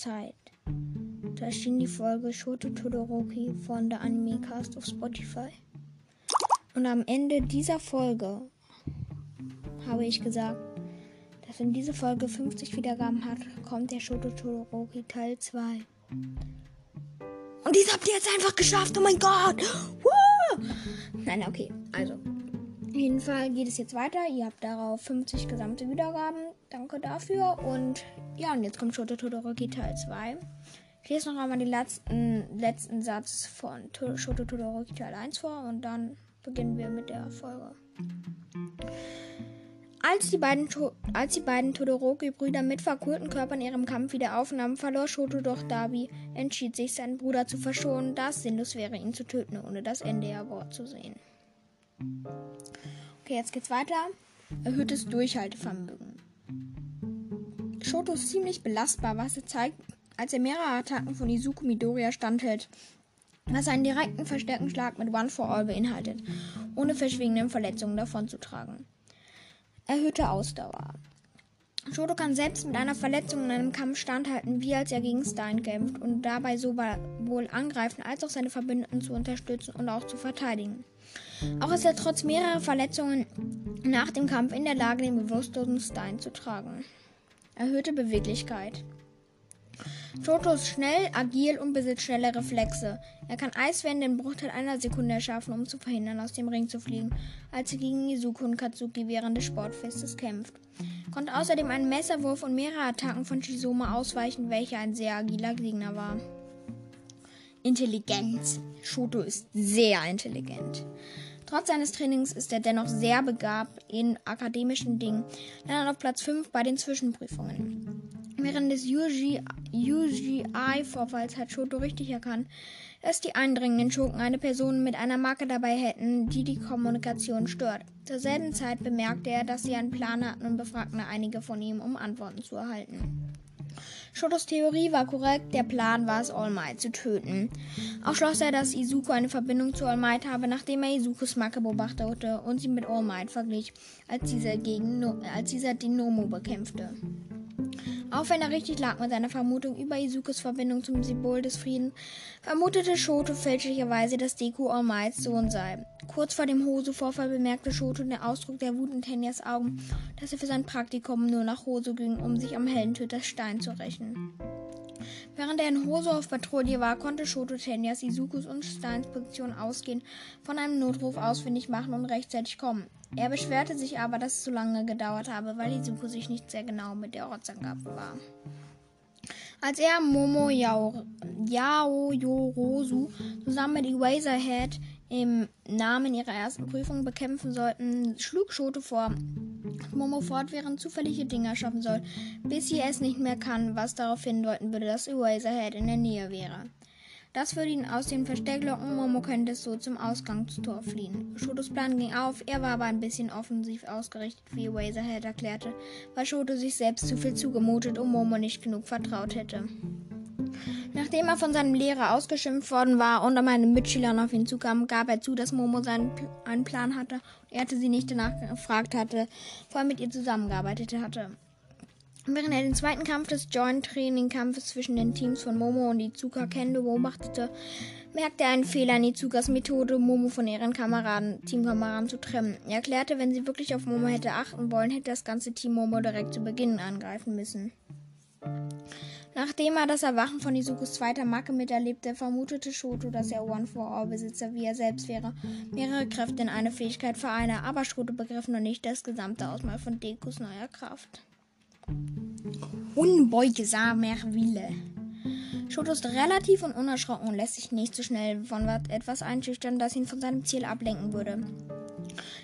Zeit. Da erschien die Folge Shoto Todoroki von der Animecast auf Spotify. Und am Ende dieser Folge habe ich gesagt, dass wenn diese Folge 50 Wiedergaben hat, kommt der Shoto Todoroki Teil 2. Und dies habt ihr jetzt einfach geschafft. Oh mein Gott. Woo! Nein, okay. Also, jeden Fall geht es jetzt weiter. Ihr habt darauf 50 gesamte Wiedergaben. Danke dafür. Und ja, und jetzt kommt Shoto Todoroki Teil 2. Ich lese noch einmal den letzten, letzten Satz von Shoto Todoroki Teil 1 vor und dann beginnen wir mit der Folge. Als die beiden, als die beiden Todoroki-Brüder mit verkohlten Körpern ihrem Kampf wieder aufnahmen, verlor Shoto doch Dabi, entschied sich, seinen Bruder zu verschonen, da es sinnlos wäre, ihn zu töten, ohne das Ende der Wort zu sehen. Okay, jetzt geht's weiter. Erhöhtes Durchhaltevermögen. Shoto ist ziemlich belastbar, was er zeigt, als er mehrere Attacken von Izuku Midoriya standhält, was einen direkten Verstärkenschlag mit One for All beinhaltet, ohne verschwiegenen Verletzungen davonzutragen. Erhöhte Ausdauer. Shoto kann selbst mit einer Verletzung in einem Kampf standhalten, wie als er gegen Stein kämpft und dabei sowohl angreifen als auch seine Verbündeten zu unterstützen und auch zu verteidigen. Auch ist er trotz mehrerer Verletzungen nach dem Kampf in der Lage, den bewusstlosen Stein zu tragen. Erhöhte Beweglichkeit. Shoto ist schnell, agil und besitzt schnelle Reflexe. Er kann Eiswände in Bruchteil einer Sekunde erschaffen, um zu verhindern, aus dem Ring zu fliegen, als er gegen Izuku und Katsuki während des Sportfestes kämpft. Konnte außerdem einen Messerwurf und mehrere Attacken von Shizuma ausweichen, welcher ein sehr agiler Gegner war. Intelligenz. Shoto ist sehr intelligent. Trotz seines Trainings ist er dennoch sehr begabt in akademischen Dingen, dann auf Platz 5 bei den Zwischenprüfungen. Während des UGI-Vorfalls hat Shoto richtig erkannt, dass die eindringenden Schurken eine Person mit einer Marke dabei hätten, die die Kommunikation stört. Zur selben Zeit bemerkte er, dass sie einen Plan hatten und befragten einige von ihm, um Antworten zu erhalten. Shotos Theorie war korrekt, der Plan war es, All Might zu töten. Auch schloss er, dass Izuku eine Verbindung zu All Might habe, nachdem er Izukus Marke beobachtete und sie mit All Might verglich, als dieser, gegen no als dieser den Nomo bekämpfte. Auch wenn er richtig lag mit seiner Vermutung über Izukos Verbindung zum Symbol des Friedens, vermutete Shoto fälschlicherweise, dass Deku All Sohn sei. Kurz vor dem Hoso-Vorfall bemerkte Shoto den Ausdruck der Wut in Tenyas Augen, dass er für sein Praktikum nur nach Hoso ging, um sich am Heldentöter Stein zu rächen. Während er in Hoso auf Patrouille war, konnte Shoto Tenyas, Izukus und Steins Position ausgehen, von einem Notruf ausfindig machen und rechtzeitig kommen. Er beschwerte sich aber, dass es so lange gedauert habe, weil Izuku sich nicht sehr genau mit der Ortsangabe war. Als er Momo Yao, Yao Yorosu zusammen mit Eraserhead im Namen ihrer ersten Prüfung bekämpfen sollten, schlug Schote vor, Momo fortwährend zufällige Dinge schaffen soll, bis sie es nicht mehr kann, was darauf hindeuten würde, dass Eraserhead in der Nähe wäre. Das würde ihn aus dem Versteck locken. Momo könnte so zum Ausgangstor fliehen. Shotos Plan ging auf, er war aber ein bisschen offensiv ausgerichtet, wie Razorhead erklärte, weil Shoto sich selbst zu viel zugemutet und Momo nicht genug vertraut hätte. Nachdem er von seinem Lehrer ausgeschimpft worden war und an Mitschülern auf ihn zukam, gab er zu, dass Momo seinen einen Plan hatte und er hatte sie nicht danach gefragt hatte, vor er mit ihr zusammengearbeitet hatte. Während er den zweiten Kampf des Joint-Training-Kampfes zwischen den Teams von Momo und Izuka Kendo beobachtete, merkte er einen Fehler in Izukas Methode, Momo von ihren Kameraden, Teamkameraden zu trennen. Er erklärte, wenn sie wirklich auf Momo hätte achten wollen, hätte das ganze Team Momo direkt zu Beginn angreifen müssen. Nachdem er das Erwachen von Izukus zweiter Macke miterlebte, vermutete Shoto, dass er One-for-All-Besitzer wie er selbst wäre, mehrere Kräfte in eine Fähigkeit vereine, aber Shoto begriff noch nicht das gesamte Ausmaß von Dekus neuer Kraft. Unbeugsamer Wille. Shoto ist relativ und unerschrocken und lässt sich nicht so schnell von etwas einschüchtern, das ihn von seinem Ziel ablenken würde.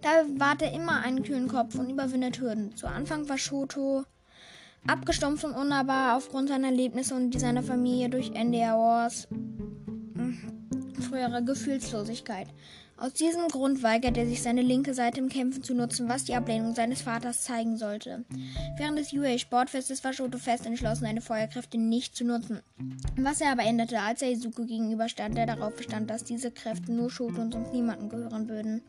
Da bewahrt er immer einen kühlen Kopf und überwindet Hürden. Zu Anfang war Shoto abgestumpft und unnahbar aufgrund seiner Erlebnisse und die seiner Familie durch NDR Wars hm, frühere Gefühlslosigkeit. Aus diesem Grund weigert er sich, seine linke Seite im Kämpfen zu nutzen, was die Ablehnung seines Vaters zeigen sollte. Während des UA Sportfestes war Shoto fest entschlossen, seine Feuerkräfte nicht zu nutzen. Was er aber änderte, als er Izuku gegenüberstand, der darauf bestand, dass diese Kräfte nur Shoto und sonst niemanden gehören würden.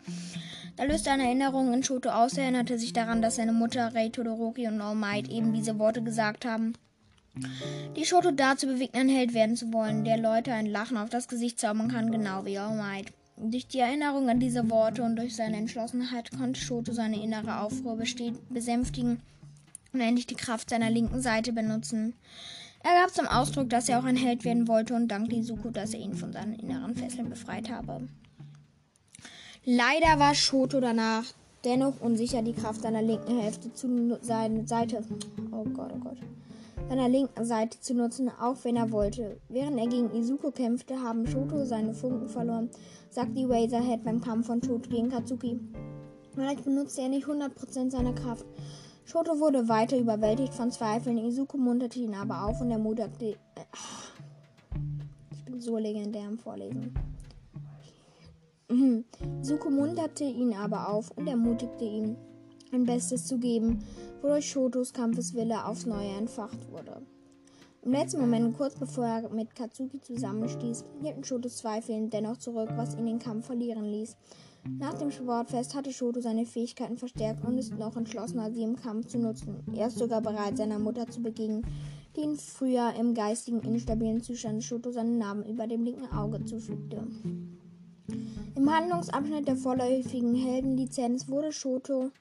Da löste eine Erinnerung in Shoto aus, er erinnerte sich daran, dass seine Mutter, Rei Todoroki und All Might eben diese Worte gesagt haben die Shoto dazu bewegt, ein Held werden zu wollen, der Leute ein Lachen auf das Gesicht zaubern kann, genau wie All Might. Durch die Erinnerung an diese Worte und durch seine Entschlossenheit konnte Shoto seine innere Aufruhr besänftigen und endlich die Kraft seiner linken Seite benutzen. Er gab zum Ausdruck, dass er auch ein Held werden wollte und dankte Izuku, dass er ihn von seinen inneren Fesseln befreit habe. Leider war Shoto danach dennoch unsicher, die Kraft seiner linken Hälfte zu seiner Seite. Oh Gott, oh Gott seiner linken Seite zu nutzen, auch wenn er wollte. Während er gegen Izuku kämpfte, haben Shoto seine Funken verloren, sagt die Razorhead beim Kampf von Shoto gegen Katsuki. Vielleicht benutzte er nicht 100% seiner Kraft. Shoto wurde weiter überwältigt von Zweifeln, Izuku munterte ihn aber auf und ermutigte. Äh, ich bin so legendär im Vorlesen. Izuku munterte ihn aber auf und ermutigte ihn, ein Bestes zu geben, wodurch Shotos Kampfeswille aufs Neue entfacht wurde. Im letzten Moment, kurz bevor er mit Katsuki zusammenstieß, hielten Shotos Zweifel dennoch zurück, was ihn den Kampf verlieren ließ. Nach dem Sportfest hatte Shoto seine Fähigkeiten verstärkt und ist noch entschlossener, sie im Kampf zu nutzen. Er ist sogar bereit, seiner Mutter zu begegnen, die ihn früher im geistigen instabilen Zustand Shoto seinen Namen über dem linken Auge zufügte. Im Handlungsabschnitt der vorläufigen Heldenlizenz wurde Shoto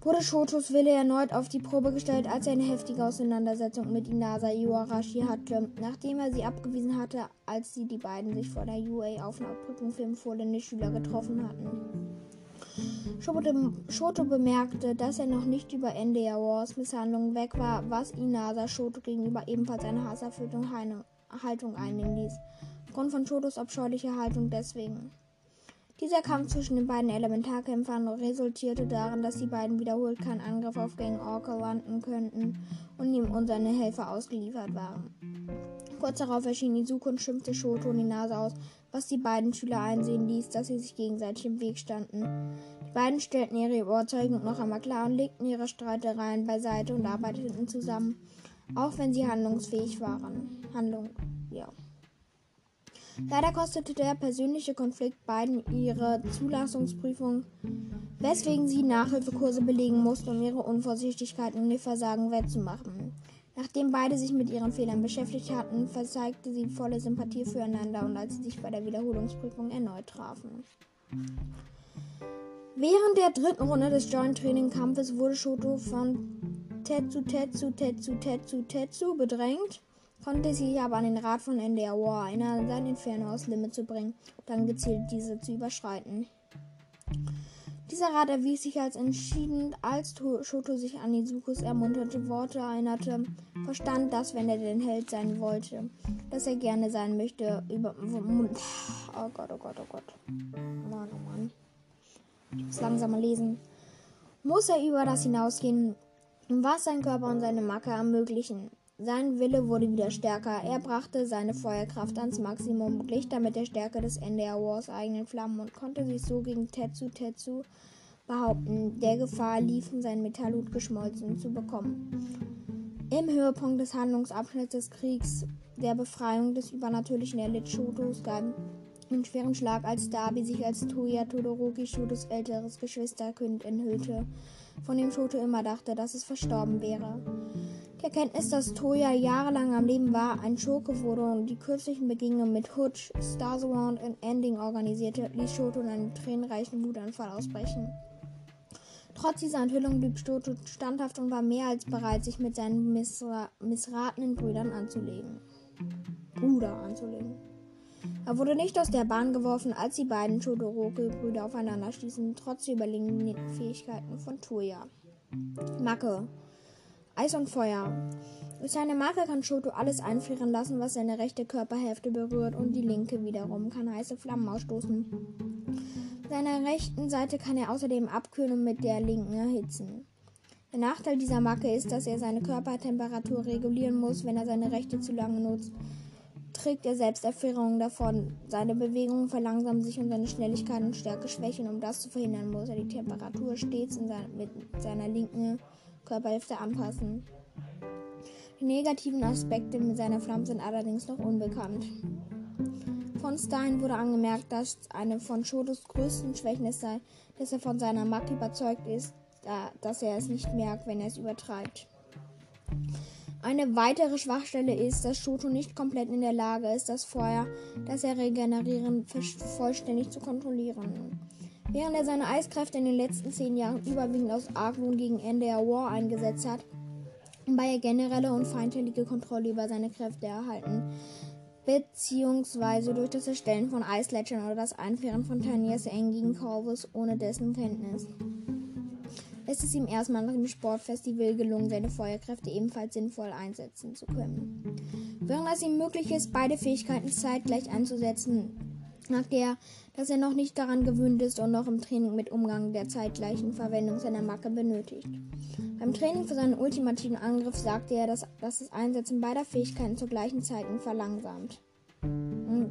wurde Shotos Wille erneut auf die Probe gestellt, als er eine heftige Auseinandersetzung mit Inasa Iwarashi hatte, nachdem er sie abgewiesen hatte, als sie die beiden sich vor der UA-Aufnahmeprüfung für empfohlene Schüler getroffen hatten. Shoto bemerkte, dass er noch nicht über Ende Wars Misshandlungen weg war, was Inasa Shoto gegenüber ebenfalls eine hasserfüllte Haltung einnehmen ließ. Aufgrund von Shotos abscheulicher Haltung deswegen. Dieser Kampf zwischen den beiden Elementarkämpfern resultierte darin, dass die beiden wiederholt keinen Angriff auf Gang Orca landen könnten und ihm und seine Helfer ausgeliefert waren. Kurz darauf erschien Izuku und schimpfte Shoto in die Nase aus, was die beiden Schüler einsehen ließ, dass sie sich gegenseitig im Weg standen. Die beiden stellten ihre Überzeugung noch einmal klar und legten ihre Streitereien beiseite und arbeiteten zusammen, auch wenn sie handlungsfähig waren. Handlung, ja. Leider kostete der persönliche Konflikt beiden ihre Zulassungsprüfung, weswegen sie Nachhilfekurse belegen mussten, um ihre Unvorsichtigkeit und ihr Versagen wettzumachen. Nachdem beide sich mit ihren Fehlern beschäftigt hatten, verzeigte sie volle Sympathie füreinander und als sie sich bei der Wiederholungsprüfung erneut trafen. Während der dritten Runde des Joint Training Kampfes wurde Shoto von Tetsu Tetsu Tetsu Tetsu Tetsu bedrängt konnte sich aber an den Rat von NDR erinnern, seine Inferno aus Limit zu bringen, dann gezielt diese zu überschreiten. Dieser Rat erwies sich als entschieden, als Shoto sich an Izukus ermunterte Worte erinnerte, verstand, dass, wenn er den Held sein wollte, dass er gerne sein möchte, über. Oh Gott, oh Gott, oh Gott. Mann, oh Mann. Ich muss langsamer lesen. Muss er über das hinausgehen, was sein Körper und seine Macke ermöglichen. Sein Wille wurde wieder stärker. Er brachte seine Feuerkraft ans Maximum, glich damit der Stärke des NDR Wars eigenen Flammen und konnte sich so gegen Tetsu Tetsu behaupten, der Gefahr liefen, sein Metallhut geschmolzen zu bekommen. Im Höhepunkt des Handlungsabschnitts des Kriegs der Befreiung des übernatürlichen Erlitt Shotos gab einen schweren Schlag, als Dabi sich als Toya Todoroki Shotos älteres Geschwisterkind enthüllte, von dem Shoto immer dachte, dass es verstorben wäre. Die Erkenntnis, dass Toya jahrelang am Leben war, ein Schurke wurde und die kürzlichen Begegnungen mit Hutch, Stars Around und Ending organisierte, ließ Shoto in einen tränenreichen Wutanfall ausbrechen. Trotz dieser Enthüllung blieb Shoto standhaft und war mehr als bereit, sich mit seinen missra missratenen Brüdern anzulegen. Bruder anzulegen. Er wurde nicht aus der Bahn geworfen, als die beiden Todoroki-Brüder aufeinander stießen, trotz der überlegenen Fähigkeiten von Toya. Macke. Eis und Feuer. Durch seine Marke kann Shoto alles einfrieren lassen, was seine rechte Körperhälfte berührt, und die linke wiederum kann heiße Flammen ausstoßen. Seiner rechten Seite kann er außerdem abkühlen und mit der linken erhitzen. Der Nachteil dieser Macke ist, dass er seine Körpertemperatur regulieren muss, wenn er seine rechte zu lange nutzt. Trägt er selbst Erfrierungen davon. Seine Bewegungen verlangsamen sich und seine Schnelligkeit und Stärke schwächen. Um das zu verhindern, muss er die Temperatur stets seine, mit seiner linken Körperhälfte anpassen. Die negativen Aspekte mit seiner Flamme sind allerdings noch unbekannt. Von Stein wurde angemerkt, dass eine von Shotos größten Schwächen sei, dass er von seiner Macht überzeugt ist, dass er es nicht merkt, wenn er es übertreibt. Eine weitere Schwachstelle ist, dass Shoto nicht komplett in der Lage ist, das Feuer, das er regenerieren, vollständig zu kontrollieren. Während er seine Eiskräfte in den letzten zehn Jahren überwiegend aus Argwohn gegen Ende der War eingesetzt hat, wobei er generelle und feindliche Kontrolle über seine Kräfte erhalten, beziehungsweise durch das Erstellen von Eisletschern oder das Einführen von Taniers gegen Corvus ohne dessen Kenntnis ist es ihm erstmal nach dem Sportfestival gelungen, seine Feuerkräfte ebenfalls sinnvoll einsetzen zu können. Während es ihm möglich ist, beide Fähigkeiten zeitgleich einzusetzen, sagt er, dass er noch nicht daran gewöhnt ist und noch im Training mit Umgang der zeitgleichen Verwendung seiner Macke benötigt. Beim Training für seinen ultimativen Angriff sagte er, dass, dass das Einsetzen beider Fähigkeiten zur gleichen Zeit ihn verlangsamt. Hm.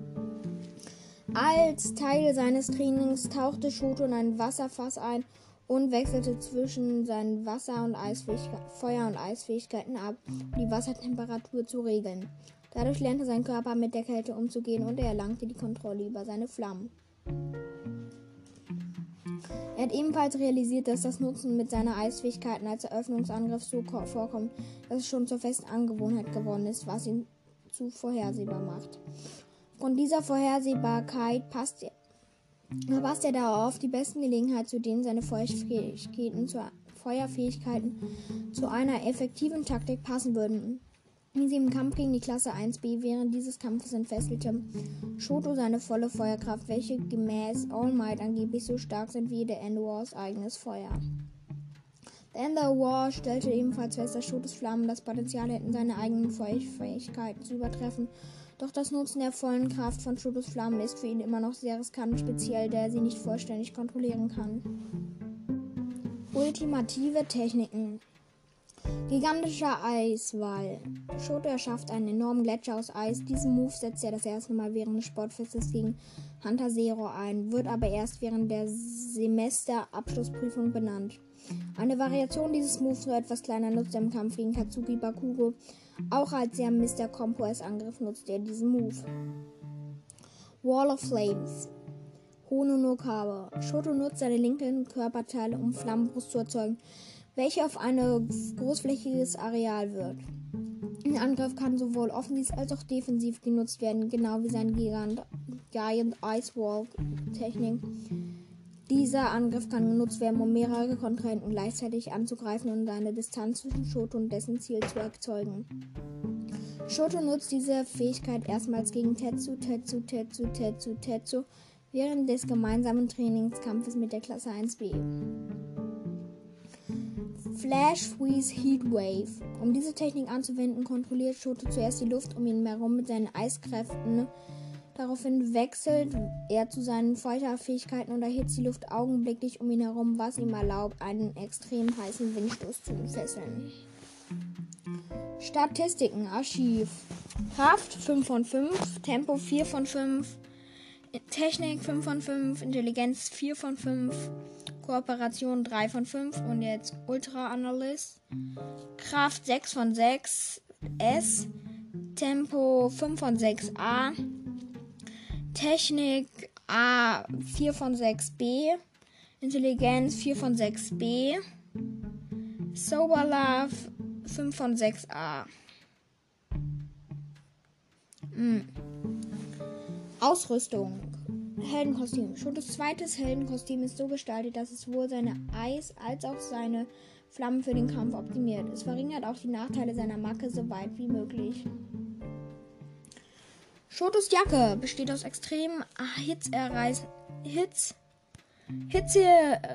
Als Teil seines Trainings tauchte Shoto in ein Wasserfass ein und wechselte zwischen seinen Wasser- und Feuer- und Eisfähigkeiten ab, um die Wassertemperatur zu regeln. Dadurch lernte sein Körper mit der Kälte umzugehen und er erlangte die Kontrolle über seine Flammen. Er hat ebenfalls realisiert, dass das Nutzen mit seiner Eisfähigkeiten als Eröffnungsangriff so vorkommt, dass es schon zur festen Angewohnheit geworden ist, was ihn zu vorhersehbar macht. Von dieser Vorhersehbarkeit passt er verpasst er darauf die besten Gelegenheit, zu denen seine Feuerfähigkeiten zu, Feuerfähigkeiten zu einer effektiven Taktik passen würden. Wie sie im Kampf gegen die Klasse 1b während dieses Kampfes entfesselte, Shoto seine volle Feuerkraft, welche gemäß All Might angeblich so stark sind wie der Endwars eigenes Feuer. Der Ender War stellte ebenfalls fest, dass Shotos Flammen das Potenzial hätten, seine eigenen Feuerfähigkeiten zu übertreffen doch das Nutzen der vollen Kraft von Shotos Flammen ist für ihn immer noch sehr riskant, speziell da er sie nicht vollständig kontrollieren kann. Ultimative Techniken Gigantischer Eiswall. Shoto erschafft einen enormen Gletscher aus Eis. Diesen Move setzt er das erste Mal während des Sportfestes gegen Hunter Zero ein, wird aber erst während der Semesterabschlussprüfung benannt. Eine Variation dieses Moves nur etwas kleiner nutzt er im Kampf gegen Katsuki Bakugo. Auch als er Mr. Compo's Angriff nutzt er diesen Move. Wall of Flames. Hono no Kawa. Shoto nutzt seine linken Körperteile, um Flammenbrust zu erzeugen, welche auf ein großflächiges Areal wird. Der Angriff kann sowohl offensiv als auch defensiv genutzt werden, genau wie sein Gigant Giant Ice Wall Technik. Dieser Angriff kann genutzt werden, um mehrere Kontrahenten gleichzeitig anzugreifen und eine Distanz zwischen Shoto und dessen Ziel zu erzeugen. Shoto nutzt diese Fähigkeit erstmals gegen Tetsu, Tetsu, Tetsu, Tetsu, Tetsu während des gemeinsamen Trainingskampfes mit der Klasse 1b. Flash Freeze Heat Wave. Um diese Technik anzuwenden, kontrolliert Shoto zuerst die Luft um ihn herum mit seinen Eiskräften Daraufhin wechselt er zu seinen Feuerfähigkeiten und erhitzt die Luft augenblicklich um ihn herum, was ihm erlaubt, einen extrem heißen Windstoß zu entfesseln. Statistiken, Archiv. Kraft 5 von 5, Tempo 4 von 5, Technik 5 von 5, Intelligenz 4 von 5, Kooperation 3 von 5 und jetzt Ultra Analyst. Kraft 6 von 6, S, Tempo 5 von 6a, Technik A 4 von 6b. Intelligenz 4 von 6b. Sober Love 5 von 6a. Hm. Ausrüstung. Heldenkostüm. Schon das zweite Heldenkostüm ist so gestaltet, dass es sowohl seine Eis- als auch seine Flammen für den Kampf optimiert. Es verringert auch die Nachteile seiner Macke so weit wie möglich. Shotos Jacke besteht aus extremen Hitzereis Hitz Hitze,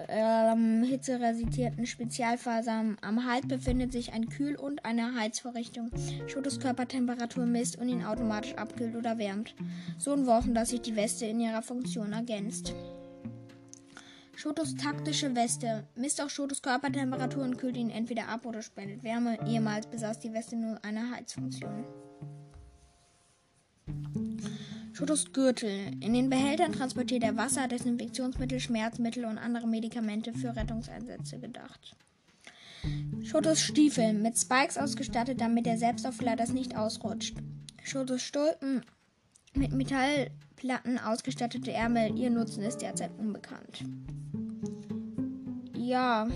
ähm, hitzeresistierten Spezialfasern. Am Hals befindet sich ein Kühl- und eine Heizvorrichtung. Shotos Körpertemperatur misst und ihn automatisch abkühlt oder wärmt. So entworfen, dass sich die Weste in ihrer Funktion ergänzt. Shotos taktische Weste misst auch Shotos Körpertemperatur und kühlt ihn entweder ab oder spendet Wärme. Ehemals besaß die Weste nur eine Heizfunktion. Shotos Gürtel. In den Behältern transportiert er Wasser, Desinfektionsmittel, Schmerzmittel und andere Medikamente für Rettungseinsätze gedacht. Shotos Stiefel mit Spikes ausgestattet, damit der Selbstauflader das nicht ausrutscht. Shotos Stulpen mit Metallplatten ausgestattete Ärmel. Ihr Nutzen ist derzeit unbekannt. Ja,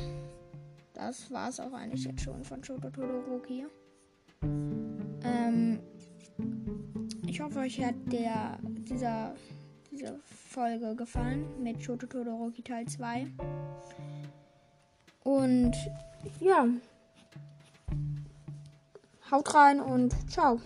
das war es auch eigentlich jetzt schon von Shoto Todoroki. Hoffe, euch hat der, dieser, diese Folge gefallen mit Shoto Todoroki Teil 2. Und ja, haut rein und ciao.